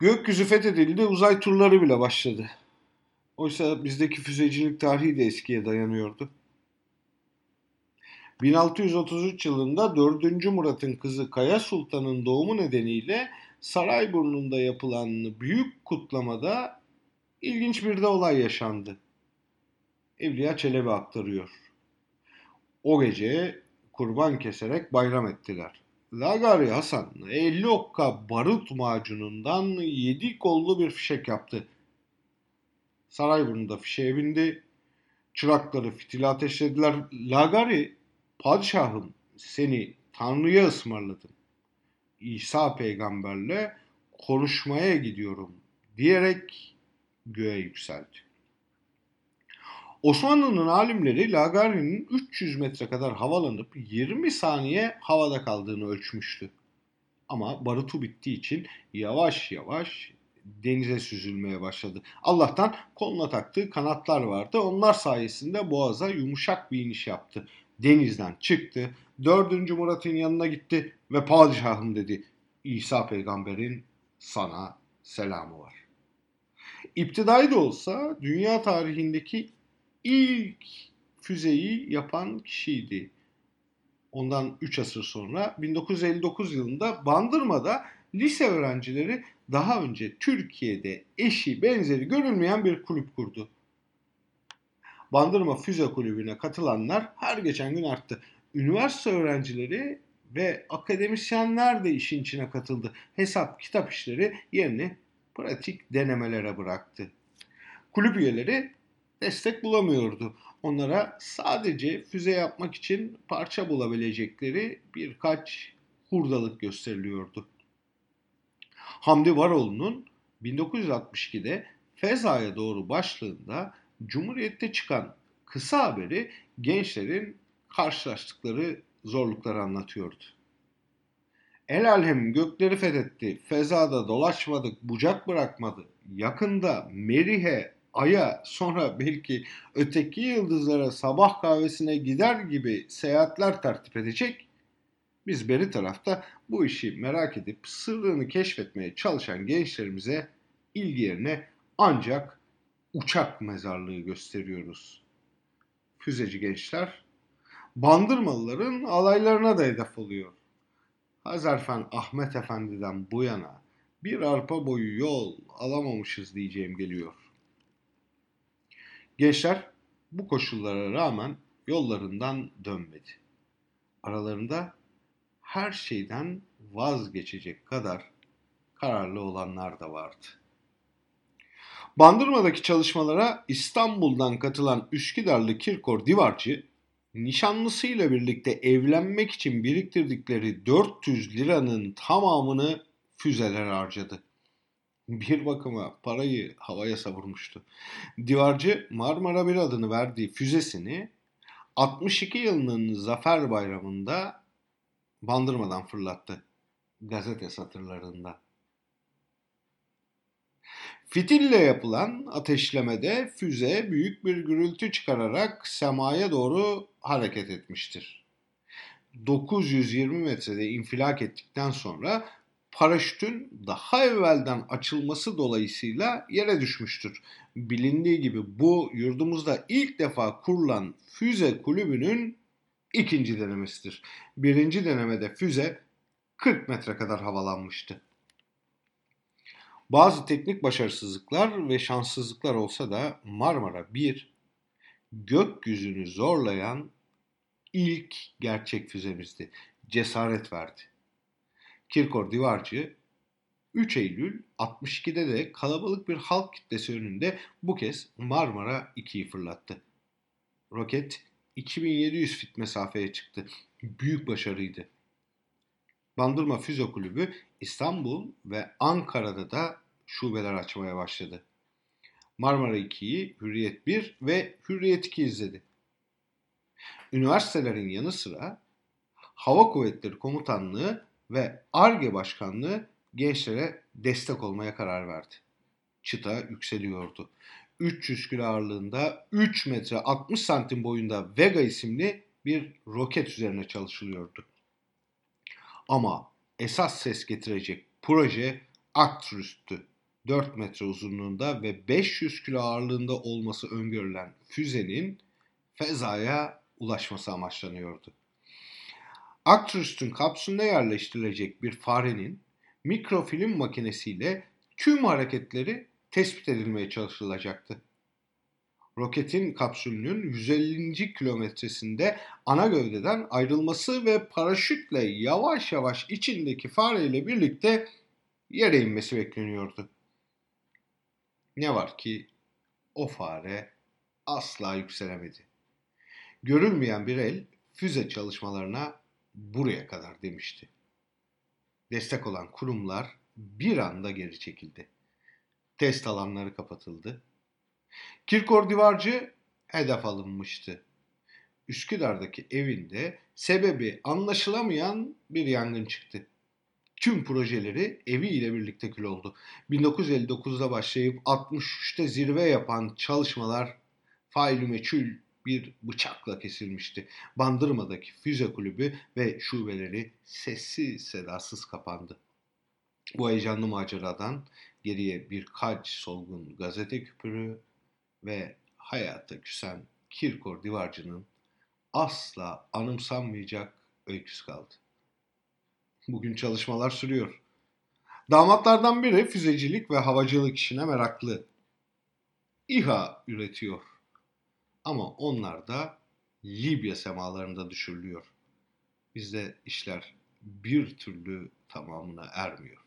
Gökyüzü fethedildi, uzay turları bile başladı. Oysa bizdeki füzecilik tarihi de eskiye dayanıyordu. 1633 yılında 4. Murat'ın kızı Kaya Sultan'ın doğumu nedeniyle Sarayburnu'nda yapılan büyük kutlamada ilginç bir de olay yaşandı. Evliya Çelebi aktarıyor. O gece kurban keserek bayram ettiler. Lagari Hasan 50 okka barut macunundan 7 kollu bir fişek yaptı. Sarayburnu'da fişeğe bindi. Çırakları fitili ateşlediler. Lagari padişahım seni Tanrı'ya ısmarladım. İsa peygamberle konuşmaya gidiyorum diyerek göğe yükseldi. Osmanlı'nın alimleri Lagari'nin 300 metre kadar havalanıp 20 saniye havada kaldığını ölçmüştü. Ama barutu bittiği için yavaş yavaş denize süzülmeye başladı. Allah'tan koluna taktığı kanatlar vardı. Onlar sayesinde boğaza yumuşak bir iniş yaptı. Denizden çıktı. Dördüncü Murat'ın yanına gitti ve padişahım dedi. İsa peygamberin sana selamı var. İptidai de olsa dünya tarihindeki ilk füzeyi yapan kişiydi. Ondan 3 asır sonra 1959 yılında Bandırma'da lise öğrencileri daha önce Türkiye'de eşi benzeri görülmeyen bir kulüp kurdu. Bandırma Füze Kulübü'ne katılanlar her geçen gün arttı. Üniversite öğrencileri ve akademisyenler de işin içine katıldı. Hesap, kitap işleri yerini pratik denemelere bıraktı. Kulüp üyeleri destek bulamıyordu. Onlara sadece füze yapmak için parça bulabilecekleri birkaç hurdalık gösteriliyordu. Hamdi Varoğlu'nun 1962'de Feza'ya doğru başlığında Cumhuriyet'te çıkan kısa haberi gençlerin karşılaştıkları zorlukları anlatıyordu. El alem gökleri fethetti, fezada dolaşmadık, bucak bırakmadı. Yakında Merih'e, Ay'a, sonra belki öteki yıldızlara sabah kahvesine gider gibi seyahatler tertip edecek. Biz beri tarafta bu işi merak edip sırrını keşfetmeye çalışan gençlerimize ilgi yerine ancak uçak mezarlığı gösteriyoruz. Füzeci gençler Bandırmalıların alaylarına da hedef oluyor. Hazarfen Ahmet Efendi'den bu yana bir arpa boyu yol alamamışız diyeceğim geliyor. Gençler bu koşullara rağmen yollarından dönmedi. Aralarında her şeyden vazgeçecek kadar kararlı olanlar da vardı. Bandırma'daki çalışmalara İstanbul'dan katılan Üsküdarlı Kirkor Divarcı, nişanlısıyla birlikte evlenmek için biriktirdikleri 400 liranın tamamını füzeler harcadı. Bir bakıma parayı havaya savurmuştu. Divarcı Marmara bir adını verdiği füzesini 62 yılının Zafer Bayramı'nda Bandırmadan fırlattı. Gazete satırlarında. Fitille yapılan ateşlemede füze büyük bir gürültü çıkararak semaya doğru hareket etmiştir. 920 metrede infilak ettikten sonra paraşütün daha evvelden açılması dolayısıyla yere düşmüştür. Bilindiği gibi bu yurdumuzda ilk defa kurulan füze kulübünün ikinci denemesidir. Birinci denemede füze 40 metre kadar havalanmıştı. Bazı teknik başarısızlıklar ve şanssızlıklar olsa da Marmara 1 gökyüzünü zorlayan ilk gerçek füzemizdi. Cesaret verdi. Kirkor Divarcı 3 Eylül 62'de de kalabalık bir halk kitlesi önünde bu kez Marmara 2'yi fırlattı. Roket 2700 fit mesafeye çıktı. Büyük başarıydı. Bandırma Füze Kulübü İstanbul ve Ankara'da da şubeler açmaya başladı. Marmara 2'yi Hürriyet 1 ve Hürriyet 2 izledi. Üniversitelerin yanı sıra Hava Kuvvetleri Komutanlığı ve ARGE Başkanlığı gençlere destek olmaya karar verdi. Çıta yükseliyordu. 300 kilo ağırlığında 3 metre 60 santim boyunda Vega isimli bir roket üzerine çalışılıyordu. Ama esas ses getirecek proje Arcturus'tu. 4 metre uzunluğunda ve 500 kilo ağırlığında olması öngörülen füzenin fezaya ulaşması amaçlanıyordu. Arcturus'un kapsülüne yerleştirilecek bir farenin mikrofilm makinesiyle tüm hareketleri tespit edilmeye çalışılacaktı. Roketin kapsülünün 150. kilometresinde ana gövdeden ayrılması ve paraşütle yavaş yavaş içindeki fareyle birlikte yere inmesi bekleniyordu. Ne var ki o fare asla yükselemedi. Görülmeyen bir el füze çalışmalarına buraya kadar demişti. Destek olan kurumlar bir anda geri çekildi. Test alanları kapatıldı. Kirkor Divarcı hedef alınmıştı. Üsküdar'daki evinde sebebi anlaşılamayan bir yangın çıktı. Tüm projeleri eviyle birlikte kül oldu. 1959'da başlayıp 63'te zirve yapan çalışmalar faili meçhul bir bıçakla kesilmişti. Bandırma'daki füze kulübü ve şubeleri sessiz sedasız kapandı. Bu heyecanlı maceradan geriye birkaç solgun gazete küpürü ve hayata küsen Kirkor Divarcı'nın asla anımsanmayacak öyküsü kaldı. Bugün çalışmalar sürüyor. Damatlardan biri füzecilik ve havacılık işine meraklı. İHA üretiyor. Ama onlar da Libya semalarında düşürülüyor. Bizde işler bir türlü tamamına ermiyor.